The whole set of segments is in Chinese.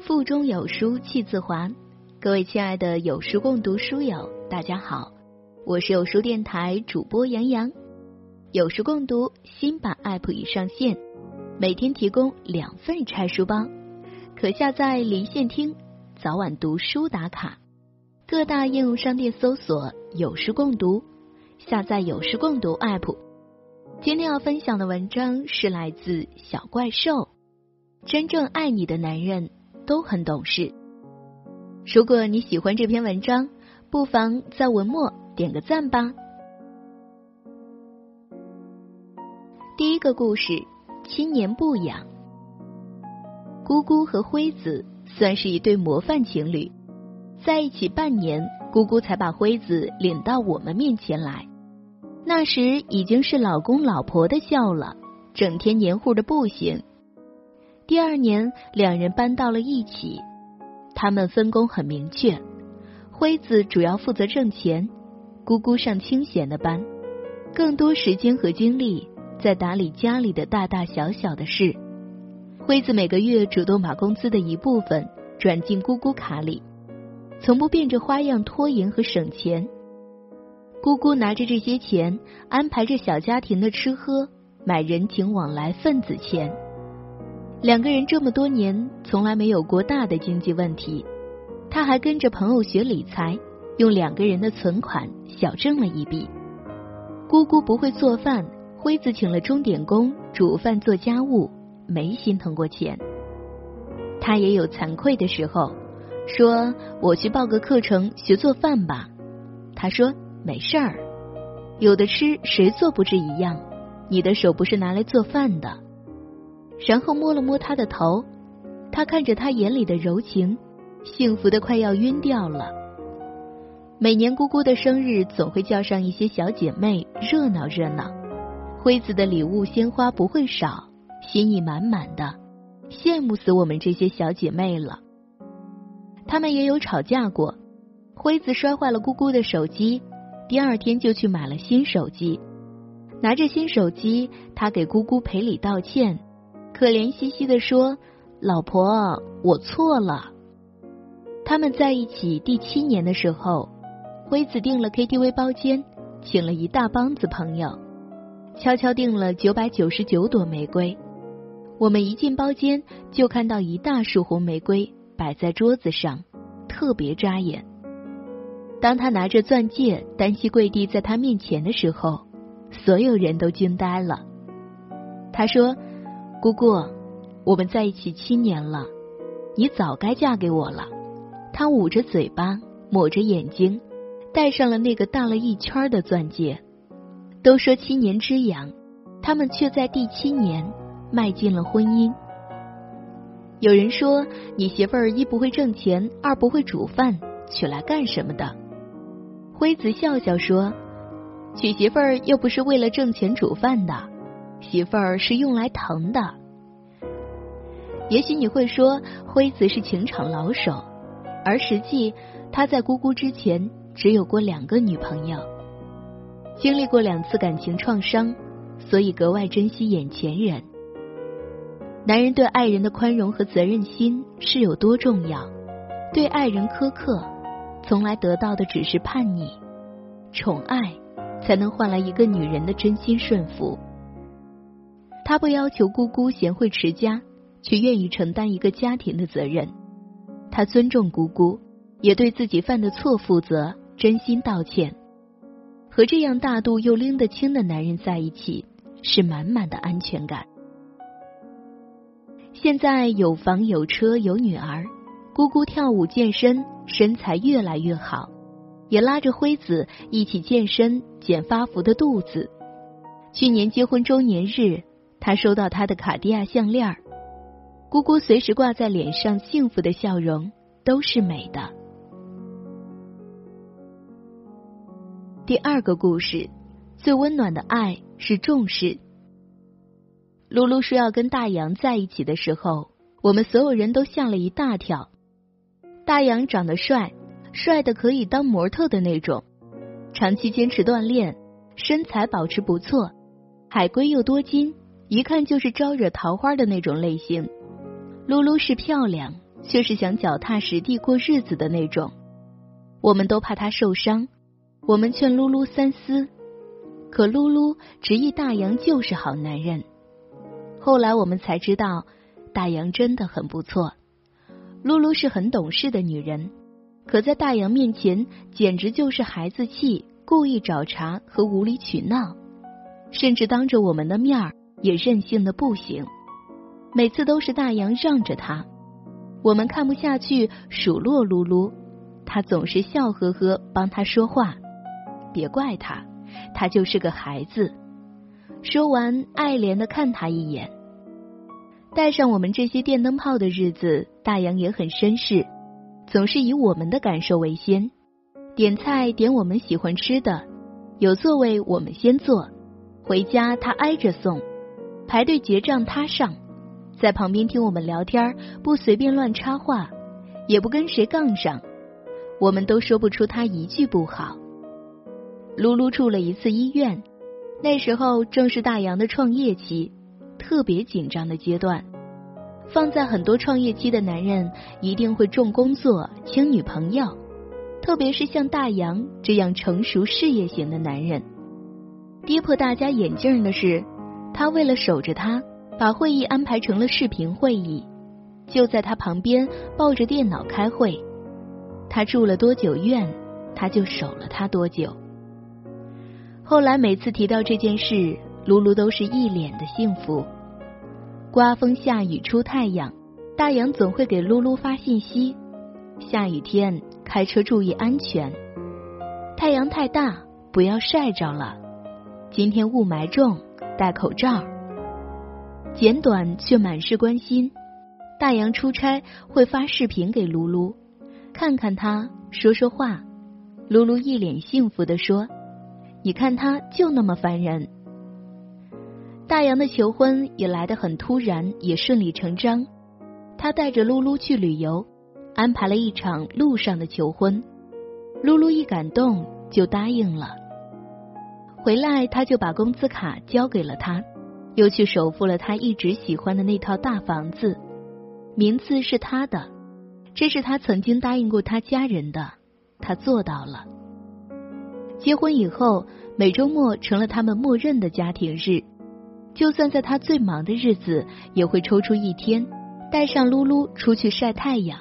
腹中有书气自华，各位亲爱的有书共读书友，大家好，我是有书电台主播杨洋。有书共读新版 App 已上线，每天提供两份拆书包，可下载离线听，早晚读书打卡。各大应用商店搜索“有书共读”，下载有书共读 App。今天要分享的文章是来自小怪兽。真正爱你的男人。都很懂事。如果你喜欢这篇文章，不妨在文末点个赞吧。第一个故事：七年不养。姑姑和辉子算是一对模范情侣，在一起半年，姑姑才把辉子领到我们面前来。那时已经是老公老婆的笑了，整天黏糊的不行。第二年，两人搬到了一起。他们分工很明确，辉子主要负责挣钱，姑姑上清闲的班，更多时间和精力在打理家里的大大小小的事。辉子每个月主动把工资的一部分转进姑姑卡里，从不变着花样拖延和省钱。姑姑拿着这些钱，安排着小家庭的吃喝，买人情往来份子钱。两个人这么多年从来没有过大的经济问题，他还跟着朋友学理财，用两个人的存款小挣了一笔。姑姑不会做饭，辉子请了钟点工煮饭做家务，没心疼过钱。他也有惭愧的时候，说我去报个课程学做饭吧。他说没事儿，有的吃谁做不是一样？你的手不是拿来做饭的。然后摸了摸他的头，他看着他眼里的柔情，幸福的快要晕掉了。每年姑姑的生日，总会叫上一些小姐妹热闹热闹。辉子的礼物鲜花不会少，心意满满的，羡慕死我们这些小姐妹了。他们也有吵架过，辉子摔坏了姑姑的手机，第二天就去买了新手机，拿着新手机，他给姑姑赔礼道歉。可怜兮兮的说：“老婆，我错了。”他们在一起第七年的时候，辉子订了 KTV 包间，请了一大帮子朋友，悄悄订了九百九十九朵玫瑰。我们一进包间，就看到一大束红玫瑰摆在桌子上，特别扎眼。当他拿着钻戒单膝跪地在他面前的时候，所有人都惊呆了。他说。姑姑，我们在一起七年了，你早该嫁给我了。他捂着嘴巴，抹着眼睛，戴上了那个大了一圈的钻戒。都说七年之痒，他们却在第七年迈进了婚姻。有人说，你媳妇儿一不会挣钱，二不会煮饭，娶来干什么的？辉子笑笑说：“娶媳妇儿又不是为了挣钱煮饭的。”媳妇儿是用来疼的。也许你会说，辉子是情场老手，而实际他在姑姑之前只有过两个女朋友，经历过两次感情创伤，所以格外珍惜眼前人。男人对爱人的宽容和责任心是有多重要？对爱人苛刻，从来得到的只是叛逆；宠爱，才能换来一个女人的真心顺服。他不要求姑姑贤惠持家，却愿意承担一个家庭的责任。他尊重姑姑，也对自己犯的错负责，真心道歉。和这样大度又拎得清的男人在一起，是满满的安全感。现在有房有车有女儿，姑姑跳舞健身，身材越来越好，也拉着辉子一起健身，减发福的肚子。去年结婚周年日。他收到他的卡地亚项链儿姑姑随时挂在脸上幸福的笑容都是美的。第二个故事，最温暖的爱是重视。露露说要跟大洋在一起的时候，我们所有人都吓了一大跳。大洋长得帅，帅的可以当模特的那种，长期坚持锻炼，身材保持不错，海归又多金。一看就是招惹桃花的那种类型。露露是漂亮，却是想脚踏实地过日子的那种。我们都怕她受伤，我们劝噜噜三思，可噜噜执意大洋就是好男人。后来我们才知道，大洋真的很不错。露露是很懂事的女人，可在大洋面前简直就是孩子气，故意找茬和无理取闹，甚至当着我们的面儿也任性的不行。每次都是大洋让着他，我们看不下去，数落露露，他总是笑呵呵帮他说话。别怪他，他就是个孩子。说完，爱怜的看他一眼。带上我们这些电灯泡的日子，大洋也很绅士，总是以我们的感受为先。点菜点我们喜欢吃的，有座位我们先坐，回家他挨着送，排队结账他上，在旁边听我们聊天，不随便乱插话，也不跟谁杠上，我们都说不出他一句不好。噜噜住了一次医院，那时候正是大洋的创业期。特别紧张的阶段，放在很多创业期的男人一定会重工作轻女朋友，特别是像大洋这样成熟事业型的男人。跌破大家眼镜的是，他为了守着他，把会议安排成了视频会议，就在他旁边抱着电脑开会。他住了多久院，他就守了他多久。后来每次提到这件事。噜噜都是一脸的幸福，刮风下雨出太阳，大洋总会给露露发信息。下雨天开车注意安全，太阳太大不要晒着了。今天雾霾重，戴口罩。简短却满是关心。大洋出差会发视频给噜噜，看看他，说说话。噜噜一脸幸福的说：“你看他就那么烦人。”大洋的求婚也来得很突然，也顺理成章。他带着露露去旅游，安排了一场路上的求婚。露露一感动就答应了。回来他就把工资卡交给了他，又去首付了他一直喜欢的那套大房子，名字是他的。这是他曾经答应过他家人的，他做到了。结婚以后，每周末成了他们默认的家庭日。就算在他最忙的日子，也会抽出一天，带上噜噜出去晒太阳。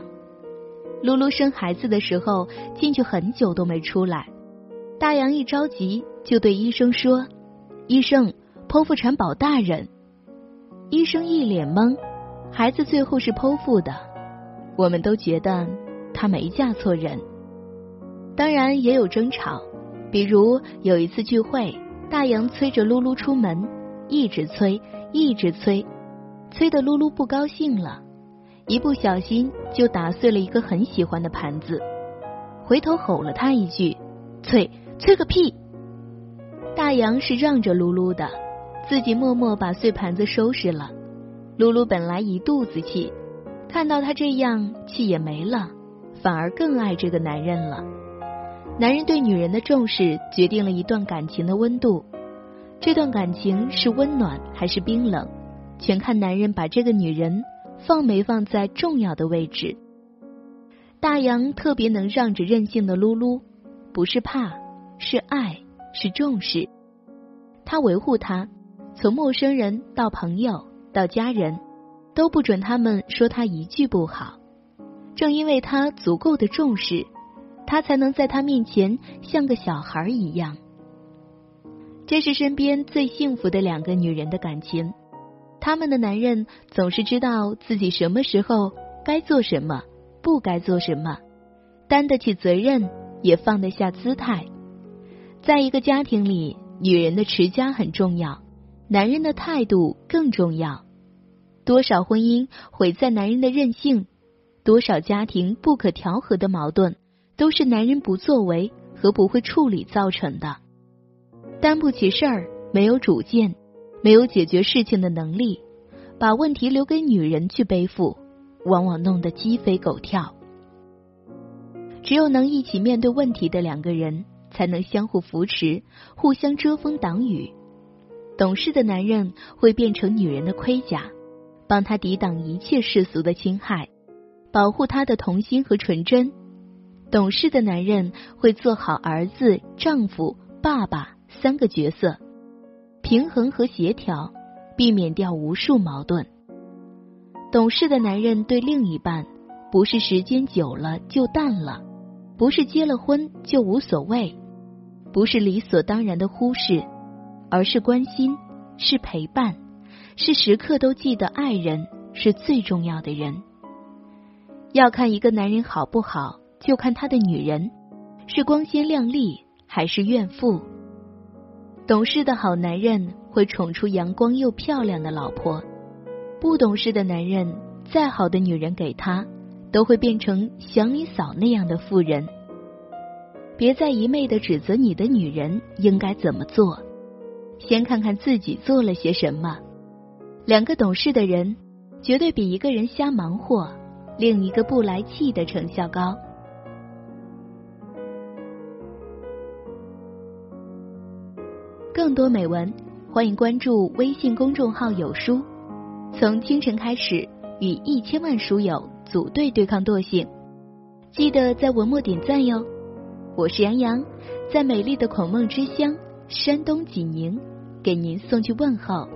噜噜生孩子的时候，进去很久都没出来。大洋一着急，就对医生说：“医生，剖腹产保大人。”医生一脸懵，孩子最后是剖腹的。我们都觉得他没嫁错人。当然也有争吵，比如有一次聚会，大洋催着噜噜出门。一直催，一直催，催得露露不高兴了，一不小心就打碎了一个很喜欢的盘子，回头吼了他一句：“催，催个屁！”大洋是让着露露的，自己默默把碎盘子收拾了。露露本来一肚子气，看到他这样，气也没了，反而更爱这个男人了。男人对女人的重视，决定了一段感情的温度。这段感情是温暖还是冰冷，全看男人把这个女人放没放在重要的位置。大洋特别能让着任性的噜噜，不是怕，是爱，是重视。他维护她，从陌生人到朋友到家人，都不准他们说他一句不好。正因为他足够的重视，他才能在他面前像个小孩一样。这是身边最幸福的两个女人的感情，他们的男人总是知道自己什么时候该做什么，不该做什么，担得起责任，也放得下姿态。在一个家庭里，女人的持家很重要，男人的态度更重要。多少婚姻毁在男人的任性，多少家庭不可调和的矛盾，都是男人不作为和不会处理造成的。担不起事儿，没有主见，没有解决事情的能力，把问题留给女人去背负，往往弄得鸡飞狗跳。只有能一起面对问题的两个人，才能相互扶持，互相遮风挡雨。懂事的男人会变成女人的盔甲，帮她抵挡一切世俗的侵害；保护她的童心和纯真。懂事的男人会做好儿子、丈夫、爸爸三个角色，平衡和协调，避免掉无数矛盾。懂事的男人对另一半，不是时间久了就淡了，不是结了婚就无所谓，不是理所当然的忽视，而是关心，是陪伴，是时刻都记得爱人是最重要的人。要看一个男人好不好。就看他的女人是光鲜亮丽还是怨妇。懂事的好男人会宠出阳光又漂亮的老婆，不懂事的男人再好的女人给他，都会变成祥林嫂那样的妇人。别再一昧的指责你的女人应该怎么做，先看看自己做了些什么。两个懂事的人，绝对比一个人瞎忙活，另一个不来气的成效高。更多美文，欢迎关注微信公众号“有书”。从清晨开始，与一千万书友组队对抗惰性，记得在文末点赞哟。我是杨洋，在美丽的孔孟之乡山东济宁，给您送去问候。